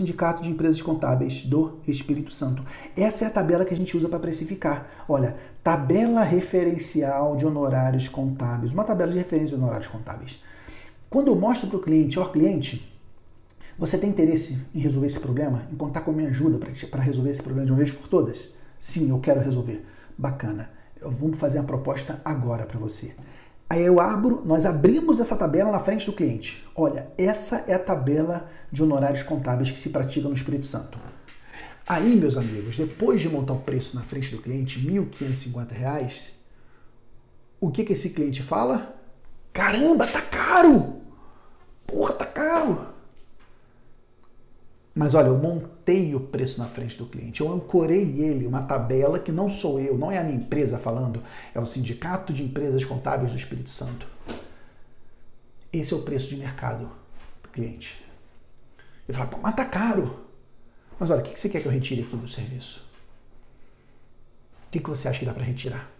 Sindicato de Empresas Contábeis do Espírito Santo. Essa é a tabela que a gente usa para precificar. Olha, tabela referencial de honorários contábeis, uma tabela de referência de honorários contábeis. Quando eu mostro para o cliente, ó cliente, você tem interesse em resolver esse problema? Em contar com a minha ajuda para resolver esse problema de uma vez por todas? Sim, eu quero resolver. Bacana. Eu vou fazer a proposta agora para você. Aí eu abro, nós abrimos essa tabela na frente do cliente. Olha, essa é a tabela de honorários contábeis que se pratica no Espírito Santo. Aí, meus amigos, depois de montar o preço na frente do cliente, R$ 1.550, o que, que esse cliente fala? Caramba, tá caro! Porra, tá caro! Mas olha, eu montei o preço na frente do cliente, eu ancorei ele, uma tabela que não sou eu, não é a minha empresa falando, é o Sindicato de Empresas Contábeis do Espírito Santo. Esse é o preço de mercado do cliente. Ele fala, mas tá caro. Mas olha, o que você quer que eu retire aqui do serviço? O que você acha que dá para retirar?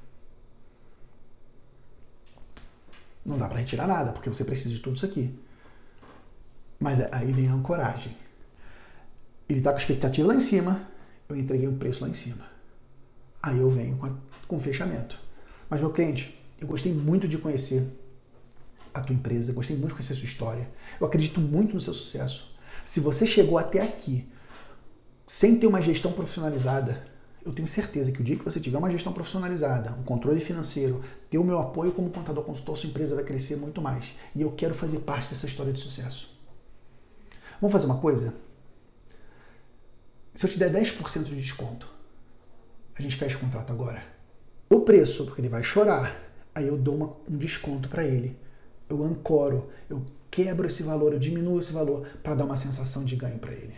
Não dá para retirar nada, porque você precisa de tudo isso aqui. Mas aí vem a ancoragem ele está com a expectativa lá em cima, eu entreguei um preço lá em cima. Aí eu venho com, a, com o fechamento. Mas, meu cliente, eu gostei muito de conhecer a tua empresa, gostei muito de conhecer a sua história. Eu acredito muito no seu sucesso. Se você chegou até aqui sem ter uma gestão profissionalizada, eu tenho certeza que o dia que você tiver uma gestão profissionalizada, um controle financeiro, ter o meu apoio como contador consultor, sua empresa vai crescer muito mais. E eu quero fazer parte dessa história de sucesso. Vamos fazer uma coisa? Se eu te der 10% de desconto, a gente fecha o contrato agora. O preço, porque ele vai chorar, aí eu dou uma, um desconto para ele. Eu ancoro, eu quebro esse valor, eu diminuo esse valor para dar uma sensação de ganho para ele.